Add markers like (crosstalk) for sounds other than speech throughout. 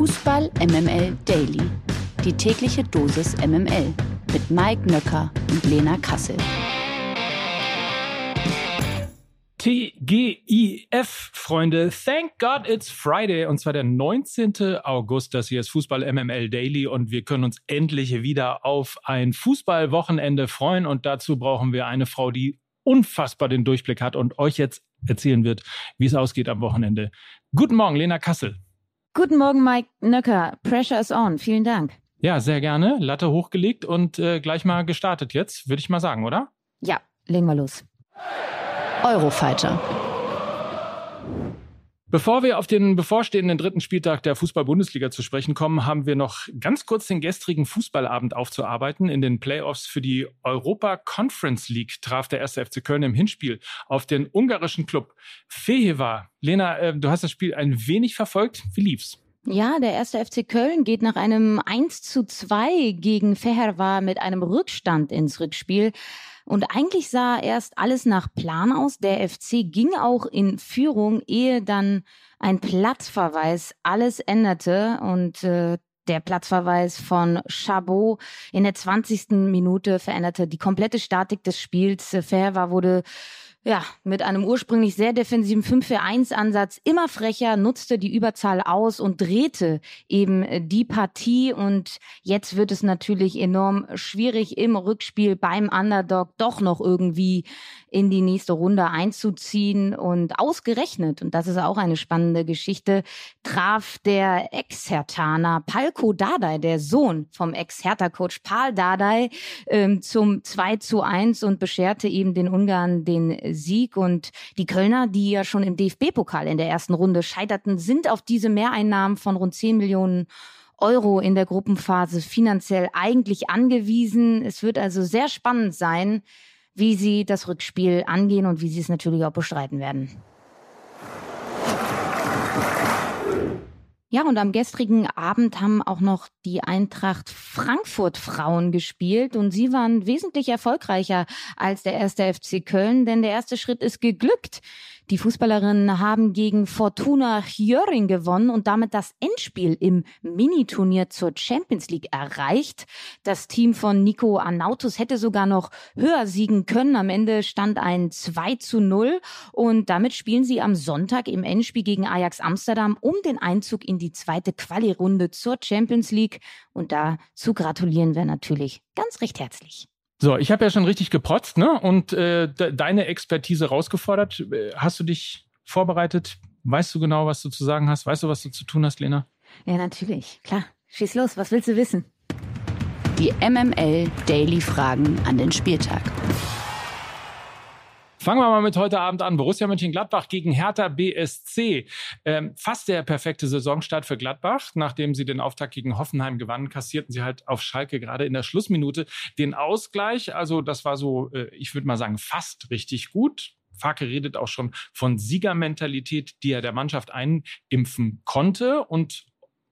Fußball MML Daily. Die tägliche Dosis MML mit Mike Nöcker und Lena Kassel. TGIF, Freunde. Thank God it's Friday. Und zwar der 19. August. Das hier ist Fußball MML Daily. Und wir können uns endlich wieder auf ein Fußballwochenende freuen. Und dazu brauchen wir eine Frau, die unfassbar den Durchblick hat und euch jetzt erzählen wird, wie es ausgeht am Wochenende. Guten Morgen, Lena Kassel. Guten Morgen, Mike Nöcker. Pressure is on. Vielen Dank. Ja, sehr gerne. Latte hochgelegt und äh, gleich mal gestartet jetzt, würde ich mal sagen, oder? Ja, legen wir los. Eurofighter. Bevor wir auf den bevorstehenden dritten Spieltag der Fußball-Bundesliga zu sprechen kommen, haben wir noch ganz kurz den gestrigen Fußballabend aufzuarbeiten. In den Playoffs für die Europa Conference League traf der erste FC Köln im Hinspiel auf den ungarischen Club Feheva. Lena, äh, du hast das Spiel ein wenig verfolgt. Wie lief's? Ja, der erste FC Köln geht nach einem 1 zu 2 gegen Fehervar mit einem Rückstand ins Rückspiel. Und eigentlich sah erst alles nach Plan aus. Der FC ging auch in Führung, ehe dann ein Platzverweis alles änderte und äh, der Platzverweis von Chabot in der 20. Minute veränderte die komplette Statik des Spiels. Ferva wurde ja, mit einem ursprünglich sehr defensiven 5-4-1-Ansatz immer frecher, nutzte die Überzahl aus und drehte eben die Partie. Und jetzt wird es natürlich enorm schwierig, im Rückspiel beim Underdog doch noch irgendwie in die nächste Runde einzuziehen. Und ausgerechnet, und das ist auch eine spannende Geschichte, traf der Ex-Hertaner Palko Dardai, der Sohn vom Ex-Hertha-Coach Paul Dardai, ähm, zum 2 zu 1 und bescherte eben den Ungarn den Sieg. Und die Kölner, die ja schon im DFB-Pokal in der ersten Runde scheiterten, sind auf diese Mehreinnahmen von rund 10 Millionen Euro in der Gruppenphase finanziell eigentlich angewiesen. Es wird also sehr spannend sein, wie sie das Rückspiel angehen und wie sie es natürlich auch bestreiten werden. Ja, und am gestrigen Abend haben auch noch die Eintracht Frankfurt Frauen gespielt und sie waren wesentlich erfolgreicher als der erste FC Köln, denn der erste Schritt ist geglückt. Die Fußballerinnen haben gegen Fortuna Hjöring gewonnen und damit das Endspiel im Miniturnier zur Champions League erreicht. Das Team von Nico Arnautus hätte sogar noch höher siegen können. Am Ende stand ein 2 zu 0 und damit spielen sie am Sonntag im Endspiel gegen Ajax Amsterdam um den Einzug in die zweite Quali-Runde zur Champions League. Und dazu gratulieren wir natürlich ganz recht herzlich. So, ich habe ja schon richtig geprotzt, ne? Und äh, de deine Expertise rausgefordert. Äh, hast du dich vorbereitet? Weißt du genau, was du zu sagen hast? Weißt du, was du zu tun hast, Lena? Ja, natürlich. Klar. Schieß los. Was willst du wissen? Die MML Daily Fragen an den Spieltag. Fangen wir mal mit heute Abend an. Borussia Mönchengladbach gegen Hertha BSC. Ähm, fast der perfekte Saisonstart für Gladbach. Nachdem sie den Auftakt gegen Hoffenheim gewannen, kassierten sie halt auf Schalke gerade in der Schlussminute den Ausgleich. Also das war so, äh, ich würde mal sagen, fast richtig gut. Farke redet auch schon von Siegermentalität, die er der Mannschaft einimpfen konnte. Und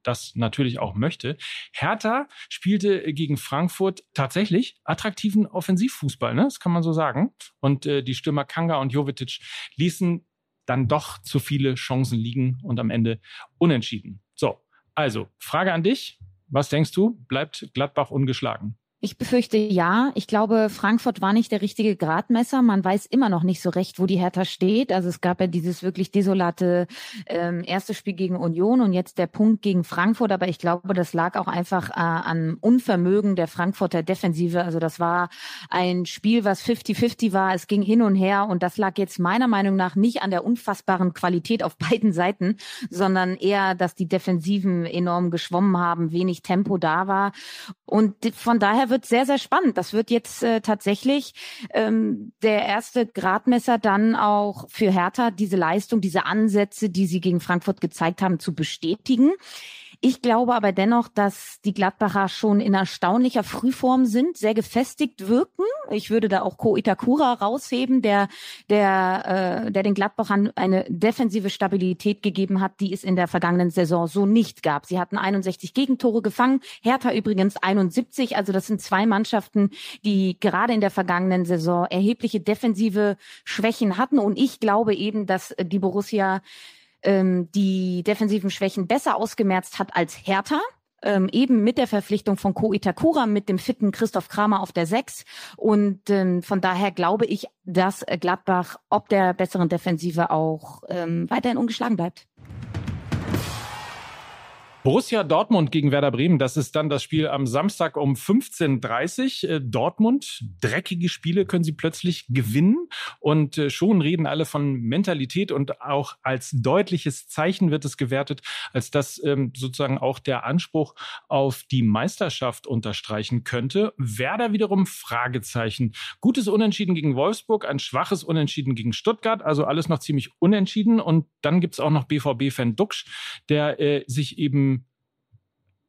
das natürlich auch möchte. Hertha spielte gegen Frankfurt tatsächlich attraktiven Offensivfußball, ne? das kann man so sagen. Und äh, die Stürmer Kanga und Jovetic ließen dann doch zu viele Chancen liegen und am Ende unentschieden. So, also Frage an dich. Was denkst du? Bleibt Gladbach ungeschlagen? Ich befürchte ja. Ich glaube, Frankfurt war nicht der richtige Gradmesser. Man weiß immer noch nicht so recht, wo die Hertha steht. Also es gab ja dieses wirklich desolate ähm, erste Spiel gegen Union und jetzt der Punkt gegen Frankfurt. Aber ich glaube, das lag auch einfach äh, an Unvermögen der Frankfurter Defensive. Also das war ein Spiel, was 50-50 war. Es ging hin und her und das lag jetzt meiner Meinung nach nicht an der unfassbaren Qualität auf (laughs) beiden Seiten, sondern eher, dass die Defensiven enorm geschwommen haben, wenig Tempo da war. Und von daher wird sehr, sehr spannend. Das wird jetzt äh, tatsächlich ähm, der erste Gradmesser dann auch für Hertha, diese Leistung, diese Ansätze, die sie gegen Frankfurt gezeigt haben, zu bestätigen. Ich glaube aber dennoch, dass die Gladbacher schon in erstaunlicher Frühform sind, sehr gefestigt wirken. Ich würde da auch Ko Itakura rausheben, der, der, äh, der den Gladbachern eine defensive Stabilität gegeben hat, die es in der vergangenen Saison so nicht gab. Sie hatten 61 Gegentore gefangen, Hertha übrigens 71. Also das sind zwei Mannschaften, die gerade in der vergangenen Saison erhebliche defensive Schwächen hatten. Und ich glaube eben, dass die Borussia ähm, die defensiven Schwächen besser ausgemerzt hat als Hertha ähm, eben mit der Verpflichtung von Ko Itakura, mit dem fitten Christoph Kramer auf der Sechs. Und ähm, von daher glaube ich, dass Gladbach ob der besseren Defensive auch ähm, weiterhin ungeschlagen bleibt. Borussia Dortmund gegen Werder Bremen, das ist dann das Spiel am Samstag um 15.30 Uhr. Äh, Dortmund, dreckige Spiele können sie plötzlich gewinnen und äh, schon reden alle von Mentalität und auch als deutliches Zeichen wird es gewertet, als dass ähm, sozusagen auch der Anspruch auf die Meisterschaft unterstreichen könnte. Werder wiederum Fragezeichen. Gutes Unentschieden gegen Wolfsburg, ein schwaches Unentschieden gegen Stuttgart, also alles noch ziemlich unentschieden und dann gibt's auch noch BVB-Fan Duxch, der äh, sich eben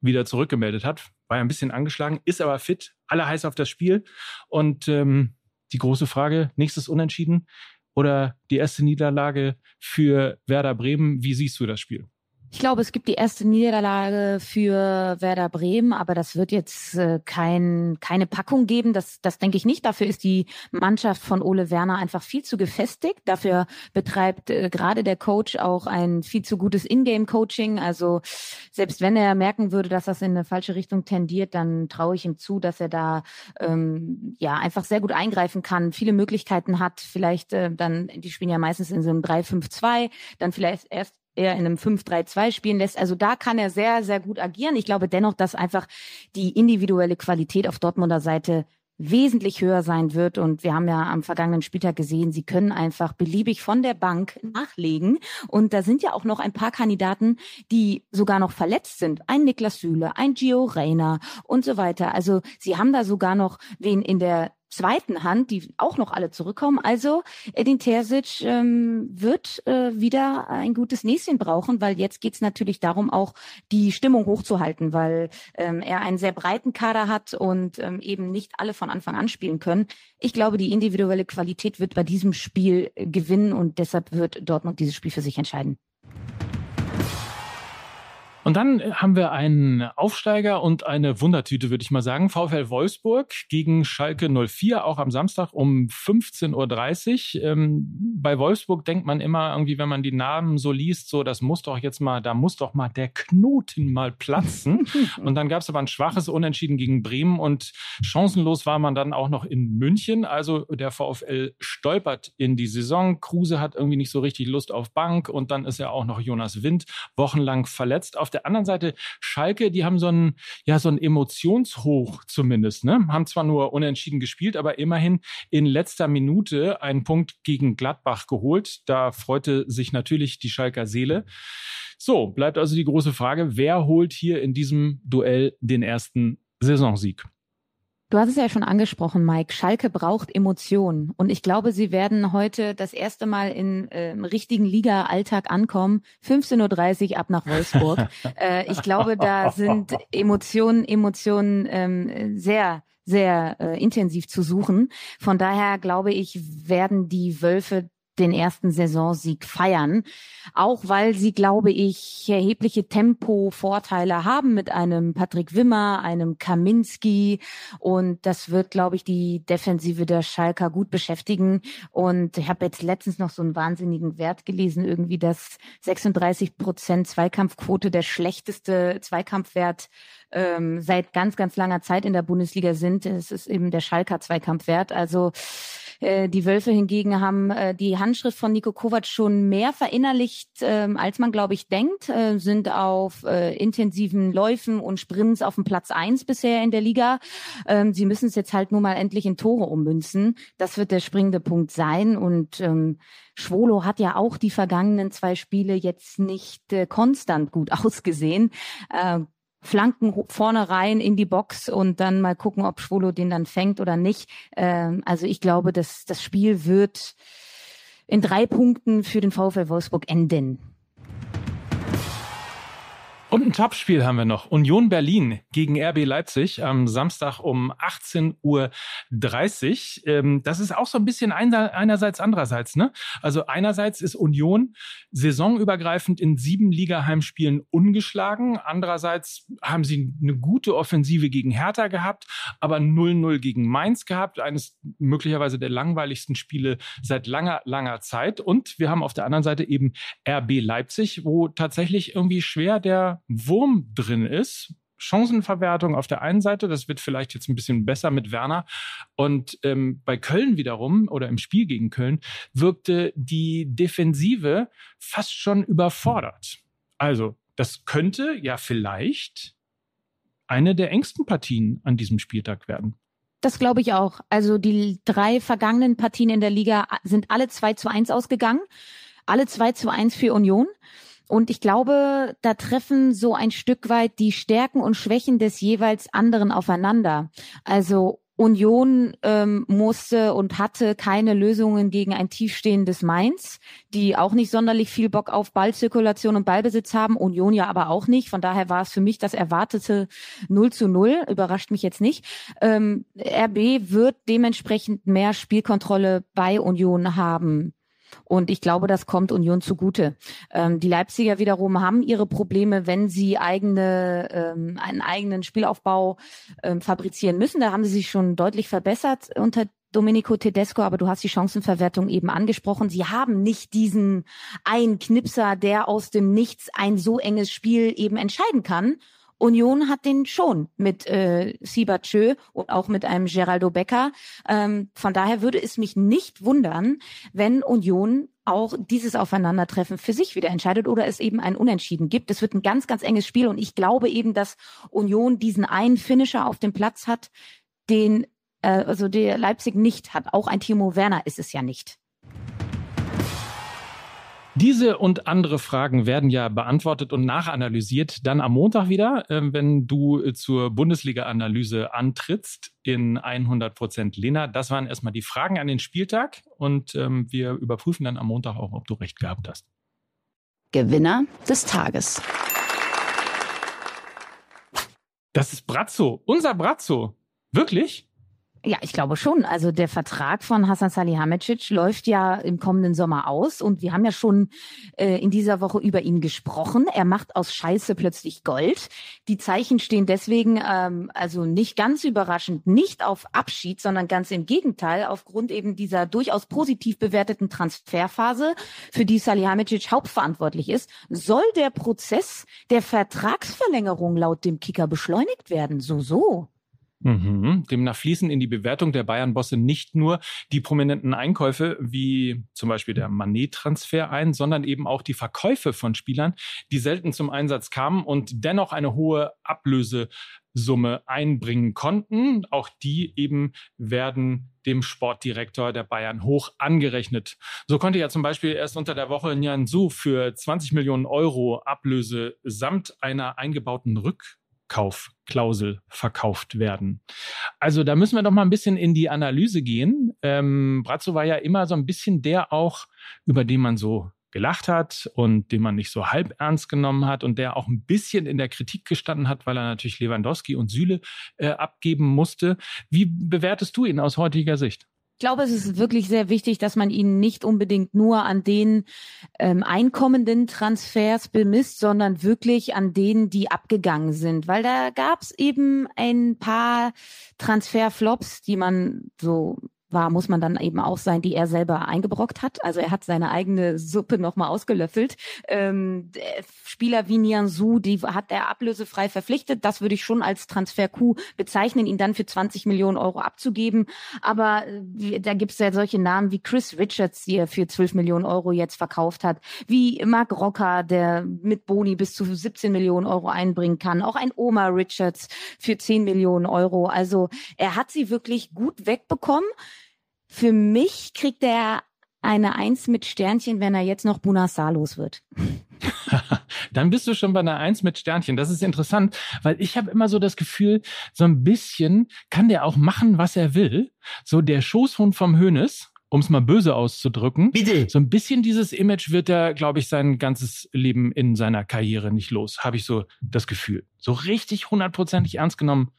wieder zurückgemeldet hat. War ja ein bisschen angeschlagen, ist aber fit, alle heiß auf das Spiel. Und ähm, die große Frage, nächstes Unentschieden oder die erste Niederlage für Werder Bremen. Wie siehst du das Spiel? Ich glaube, es gibt die erste Niederlage für Werder Bremen, aber das wird jetzt äh, kein, keine Packung geben. Das, das denke ich nicht. Dafür ist die Mannschaft von Ole Werner einfach viel zu gefestigt. Dafür betreibt äh, gerade der Coach auch ein viel zu gutes Ingame-Coaching. Also selbst wenn er merken würde, dass das in eine falsche Richtung tendiert, dann traue ich ihm zu, dass er da ähm, ja einfach sehr gut eingreifen kann, viele Möglichkeiten hat. Vielleicht äh, dann, die spielen ja meistens in so einem 3-5-2, dann vielleicht erst eher in einem 5-3-2 spielen lässt. Also da kann er sehr, sehr gut agieren. Ich glaube dennoch, dass einfach die individuelle Qualität auf Dortmunder Seite wesentlich höher sein wird. Und wir haben ja am vergangenen Spieltag gesehen, sie können einfach beliebig von der Bank nachlegen. Und da sind ja auch noch ein paar Kandidaten, die sogar noch verletzt sind. Ein Niklas Süle, ein Gio Reyna und so weiter. Also sie haben da sogar noch wen in der zweiten Hand, die auch noch alle zurückkommen. Also Edin Terzic ähm, wird äh, wieder ein gutes Näschen brauchen, weil jetzt geht's natürlich darum, auch die Stimmung hochzuhalten, weil ähm, er einen sehr breiten Kader hat und ähm, eben nicht alle von Anfang an spielen können. Ich glaube, die individuelle Qualität wird bei diesem Spiel gewinnen und deshalb wird Dortmund dieses Spiel für sich entscheiden. Und dann haben wir einen Aufsteiger und eine Wundertüte, würde ich mal sagen. VfL Wolfsburg gegen Schalke 04, auch am Samstag um 15.30 Uhr. Ähm, bei Wolfsburg denkt man immer irgendwie, wenn man die Namen so liest, so, das muss doch jetzt mal, da muss doch mal der Knoten mal platzen. (laughs) und dann gab es aber ein schwaches Unentschieden gegen Bremen und chancenlos war man dann auch noch in München. Also der VfL stolpert in die Saison. Kruse hat irgendwie nicht so richtig Lust auf Bank und dann ist ja auch noch Jonas Wind wochenlang verletzt. Auf der der anderen Seite Schalke, die haben so ein, ja, so ein Emotionshoch zumindest, ne? Haben zwar nur unentschieden gespielt, aber immerhin in letzter Minute einen Punkt gegen Gladbach geholt. Da freute sich natürlich die Schalker Seele. So, bleibt also die große Frage, wer holt hier in diesem Duell den ersten Saisonsieg? Du hast es ja schon angesprochen, Mike. Schalke braucht Emotionen. Und ich glaube, sie werden heute das erste Mal in, äh, im richtigen Liga-Alltag ankommen. 15.30 Uhr ab nach Wolfsburg. (laughs) äh, ich glaube, da sind Emotionen, Emotionen ähm, sehr sehr äh, intensiv zu suchen. Von daher glaube ich, werden die Wölfe den ersten Saisonsieg feiern. Auch weil sie, glaube ich, erhebliche Tempo-Vorteile haben mit einem Patrick Wimmer, einem Kaminski. Und das wird, glaube ich, die Defensive der Schalker gut beschäftigen. Und ich habe jetzt letztens noch so einen wahnsinnigen Wert gelesen, irgendwie, dass 36 Prozent Zweikampfquote der schlechteste Zweikampfwert ähm, seit ganz, ganz langer Zeit in der Bundesliga sind. Es ist eben der Schalker Zweikampfwert. Also äh, die Wölfe hingegen haben äh, die Handschrift von Nico Kovac schon mehr verinnerlicht, ähm, als man, glaube ich, denkt, äh, sind auf intensiven Läufen und Sprints auf dem Platz eins bisher in der Liga. Ähm, sie müssen es jetzt halt nur mal endlich in Tore ummünzen. Das wird der springende Punkt sein. Und ähm, Schwolo hat ja auch die vergangenen zwei Spiele jetzt nicht äh, konstant gut (laughs) ausgesehen. Äh, Flanken vorne rein in die Box und dann mal gucken, ob Schwolo den dann fängt oder nicht. Ähm, also ich glaube, dass das Spiel wird in drei Punkten für den VfL Wolfsburg enden. Und ein Topspiel haben wir noch. Union Berlin gegen RB Leipzig am Samstag um 18.30 Uhr. Ähm, das ist auch so ein bisschen einerseits, andererseits. Ne? Also einerseits ist Union saisonübergreifend in sieben Ligaheimspielen ungeschlagen. Andererseits haben sie eine gute Offensive gegen Hertha gehabt, aber 0-0 gegen Mainz gehabt. Eines möglicherweise der langweiligsten Spiele seit langer, langer Zeit. Und wir haben auf der anderen Seite eben RB Leipzig, wo tatsächlich irgendwie schwer der Wurm drin ist. Chancenverwertung auf der einen Seite, das wird vielleicht jetzt ein bisschen besser mit Werner. Und ähm, bei Köln wiederum oder im Spiel gegen Köln wirkte die Defensive fast schon überfordert. Also, das könnte ja vielleicht eine der engsten Partien an diesem Spieltag werden. Das glaube ich auch. Also die drei vergangenen Partien in der Liga sind alle 2 zu 1 ausgegangen. Alle 2 zu 1 für Union. Und ich glaube, da treffen so ein Stück weit die Stärken und Schwächen des jeweils anderen aufeinander. Also Union ähm, musste und hatte keine Lösungen gegen ein tiefstehendes Mainz, die auch nicht sonderlich viel Bock auf Ballzirkulation und Ballbesitz haben. Union ja aber auch nicht. Von daher war es für mich das erwartete 0 zu 0. Überrascht mich jetzt nicht. Ähm, RB wird dementsprechend mehr Spielkontrolle bei Union haben. Und ich glaube, das kommt Union zugute. Ähm, die Leipziger wiederum haben ihre Probleme, wenn sie eigene, ähm, einen eigenen Spielaufbau ähm, fabrizieren müssen. Da haben sie sich schon deutlich verbessert unter Domenico Tedesco, aber du hast die Chancenverwertung eben angesprochen. Sie haben nicht diesen einen Knipser, der aus dem Nichts ein so enges Spiel eben entscheiden kann. Union hat den schon mit äh, Sibachö und auch mit einem Geraldo Becker. Ähm, von daher würde es mich nicht wundern, wenn Union auch dieses Aufeinandertreffen für sich wieder entscheidet oder es eben ein Unentschieden gibt. Es wird ein ganz, ganz enges Spiel und ich glaube eben, dass Union diesen einen Finisher auf dem Platz hat, den äh, also der Leipzig nicht hat. Auch ein Timo Werner ist es ja nicht. Diese und andere Fragen werden ja beantwortet und nachanalysiert dann am Montag wieder, ähm, wenn du äh, zur Bundesliga-Analyse antrittst in 100 Prozent Lena. Das waren erstmal die Fragen an den Spieltag und ähm, wir überprüfen dann am Montag auch, ob du recht gehabt hast. Gewinner des Tages. Das ist Brazzo, unser Brazzo. Wirklich? Ja, ich glaube schon. Also der Vertrag von Hassan Salihamidzic läuft ja im kommenden Sommer aus und wir haben ja schon äh, in dieser Woche über ihn gesprochen. Er macht aus Scheiße plötzlich Gold. Die Zeichen stehen deswegen ähm, also nicht ganz überraschend nicht auf Abschied, sondern ganz im Gegenteil aufgrund eben dieser durchaus positiv bewerteten Transferphase, für die Salihamidzic hauptverantwortlich ist, soll der Prozess der Vertragsverlängerung laut dem Kicker beschleunigt werden. So so. Mhm. Demnach fließen in die Bewertung der Bayern-Bosse nicht nur die prominenten Einkäufe wie zum Beispiel der Manet-Transfer ein, sondern eben auch die Verkäufe von Spielern, die selten zum Einsatz kamen und dennoch eine hohe Ablösesumme einbringen konnten. Auch die eben werden dem Sportdirektor der Bayern hoch angerechnet. So konnte ja zum Beispiel erst unter der Woche Nian Su für 20 Millionen Euro Ablöse samt einer eingebauten Rück Kaufklausel verkauft werden. Also da müssen wir doch mal ein bisschen in die Analyse gehen. Ähm, Brazzo war ja immer so ein bisschen der auch, über den man so gelacht hat und den man nicht so halb ernst genommen hat und der auch ein bisschen in der Kritik gestanden hat, weil er natürlich Lewandowski und Süle äh, abgeben musste. Wie bewertest du ihn aus heutiger Sicht? Ich glaube, es ist wirklich sehr wichtig, dass man ihn nicht unbedingt nur an den ähm, einkommenden Transfers bemisst, sondern wirklich an denen, die abgegangen sind. Weil da gab es eben ein paar Transferflops, die man so war, muss man dann eben auch sein, die er selber eingebrockt hat. Also er hat seine eigene Suppe nochmal ausgelöffelt. Ähm, Spieler wie Nianzou, die hat er ablösefrei verpflichtet. Das würde ich schon als Transfer-Coup bezeichnen, ihn dann für 20 Millionen Euro abzugeben. Aber äh, da gibt es ja solche Namen wie Chris Richards, die er für 12 Millionen Euro jetzt verkauft hat, wie Mark Rocker, der mit Boni bis zu 17 Millionen Euro einbringen kann. Auch ein Oma Richards für 10 Millionen Euro. Also er hat sie wirklich gut wegbekommen. Für mich kriegt er eine Eins mit Sternchen, wenn er jetzt noch Bunassar los wird. (laughs) Dann bist du schon bei einer Eins mit Sternchen. Das ist interessant, weil ich habe immer so das Gefühl, so ein bisschen kann der auch machen, was er will. So der Schoßhund vom Hönes um es mal böse auszudrücken. Bitte. So ein bisschen dieses Image wird er, glaube ich, sein ganzes Leben in seiner Karriere nicht los. Habe ich so das Gefühl. So richtig hundertprozentig ernst genommen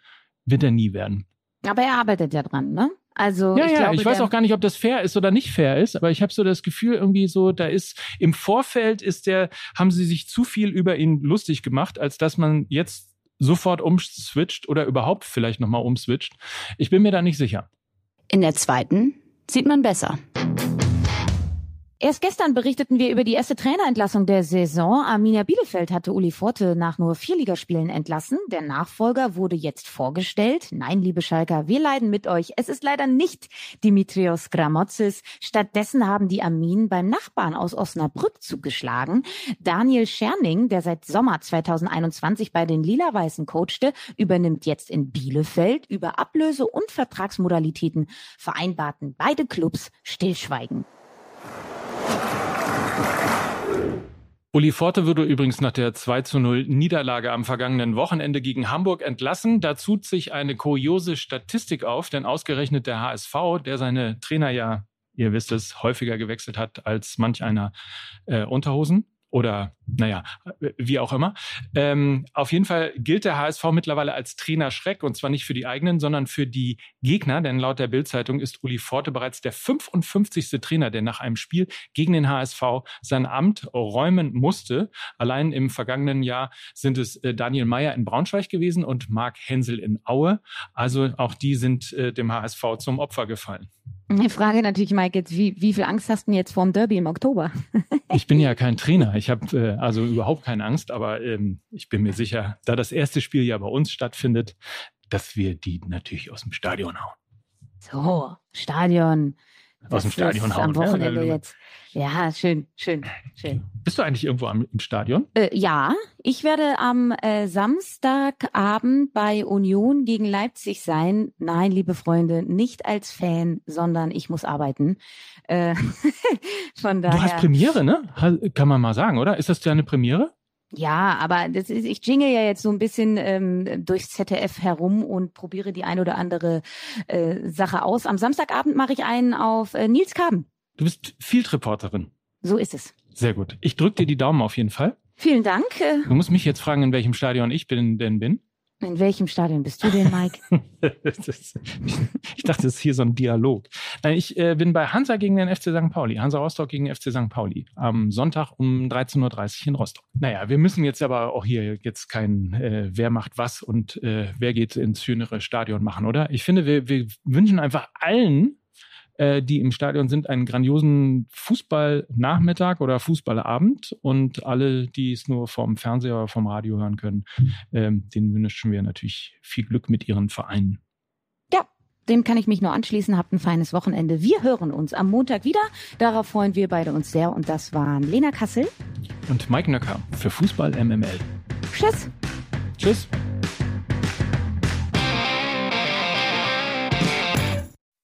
wird er nie werden. Aber er arbeitet ja dran, ne? Also ja, ich ja, glaube, ich weiß auch gar nicht, ob das fair ist oder nicht fair ist, aber ich habe so das Gefühl irgendwie so, da ist im Vorfeld ist der, haben sie sich zu viel über ihn lustig gemacht, als dass man jetzt sofort umswitcht oder überhaupt vielleicht nochmal umswitcht. Ich bin mir da nicht sicher. In der zweiten sieht man besser. Erst gestern berichteten wir über die erste Trainerentlassung der Saison. Arminia Bielefeld hatte Uli Forte nach nur vier Ligaspielen entlassen. Der Nachfolger wurde jetzt vorgestellt. Nein, liebe Schalker, wir leiden mit euch. Es ist leider nicht Dimitrios Gramotzis. Stattdessen haben die Arminen beim Nachbarn aus Osnabrück zugeschlagen. Daniel Scherning, der seit Sommer 2021 bei den Lila-Weißen coachte, übernimmt jetzt in Bielefeld. Über Ablöse und Vertragsmodalitäten vereinbarten beide Clubs Stillschweigen. Uli Forte wurde übrigens nach der 2 zu 0 Niederlage am vergangenen Wochenende gegen Hamburg entlassen. Da tut sich eine kuriose Statistik auf, denn ausgerechnet der HSV, der seine Trainer ja, ihr wisst es, häufiger gewechselt hat als manch einer äh, Unterhosen oder naja, wie auch immer. Ähm, auf jeden Fall gilt der HSV mittlerweile als Trainerschreck und zwar nicht für die eigenen, sondern für die Gegner, denn laut der Bildzeitung ist Uli Forte bereits der 55. Trainer, der nach einem Spiel gegen den HSV sein Amt räumen musste. Allein im vergangenen Jahr sind es äh, Daniel Meyer in Braunschweig gewesen und Marc Hensel in Aue. Also auch die sind äh, dem HSV zum Opfer gefallen. Ich frage natürlich, Mike, jetzt, wie, wie viel Angst hast du denn jetzt vorm Derby im Oktober? Ich bin ja kein Trainer. Ich habe äh, also überhaupt keine Angst, aber ähm, ich bin mir sicher, da das erste Spiel ja bei uns stattfindet, dass wir die natürlich aus dem Stadion hauen. So, Stadion. Aus dem Stadion hauen. Am Wochenende Ja, jetzt. Ja, schön, schön, schön. Bist du eigentlich irgendwo am, im Stadion? Äh, ja, ich werde am äh, Samstagabend bei Union gegen Leipzig sein. Nein, liebe Freunde, nicht als Fan, sondern ich muss arbeiten. Äh, (laughs) von Du hast daher. Premiere, ne? Kann man mal sagen, oder? Ist das deine Premiere? Ja, aber das ist, ich jingle ja jetzt so ein bisschen ähm, durchs ZDF herum und probiere die ein oder andere äh, Sache aus. Am Samstagabend mache ich einen auf äh, Nils Kaben. Du bist Field-Reporterin. So ist es. Sehr gut. Ich drücke dir die Daumen auf jeden Fall. Vielen Dank. Äh, Du musst mich jetzt fragen, in welchem Stadion ich bin, denn bin. In welchem Stadion bist du denn, Mike? (laughs) Ist- ich dachte, das ist hier so ein Dialog. Ich äh, bin bei Hansa gegen den FC St. Pauli. Hansa Rostock gegen FC St. Pauli. Am Sonntag um 13.30 Uhr in Rostock. Naja, wir müssen jetzt aber auch hier jetzt kein äh, Wer macht was und äh, wer geht ins schönere Stadion machen, oder? Ich finde, wir, wir wünschen einfach allen, äh, die im Stadion sind, einen grandiosen Fußballnachmittag oder Fußballabend und alle, die es nur vom Fernseher oder vom Radio hören können, ähm, denen wünschen wir natürlich viel Glück mit ihren Vereinen. Dem kann ich mich nur anschließen. Habt ein feines Wochenende. Wir hören uns am Montag wieder. Darauf freuen wir beide uns sehr. Und das waren Lena Kassel. Und Mike Nöcker für Fußball MML. Tschüss. Tschüss.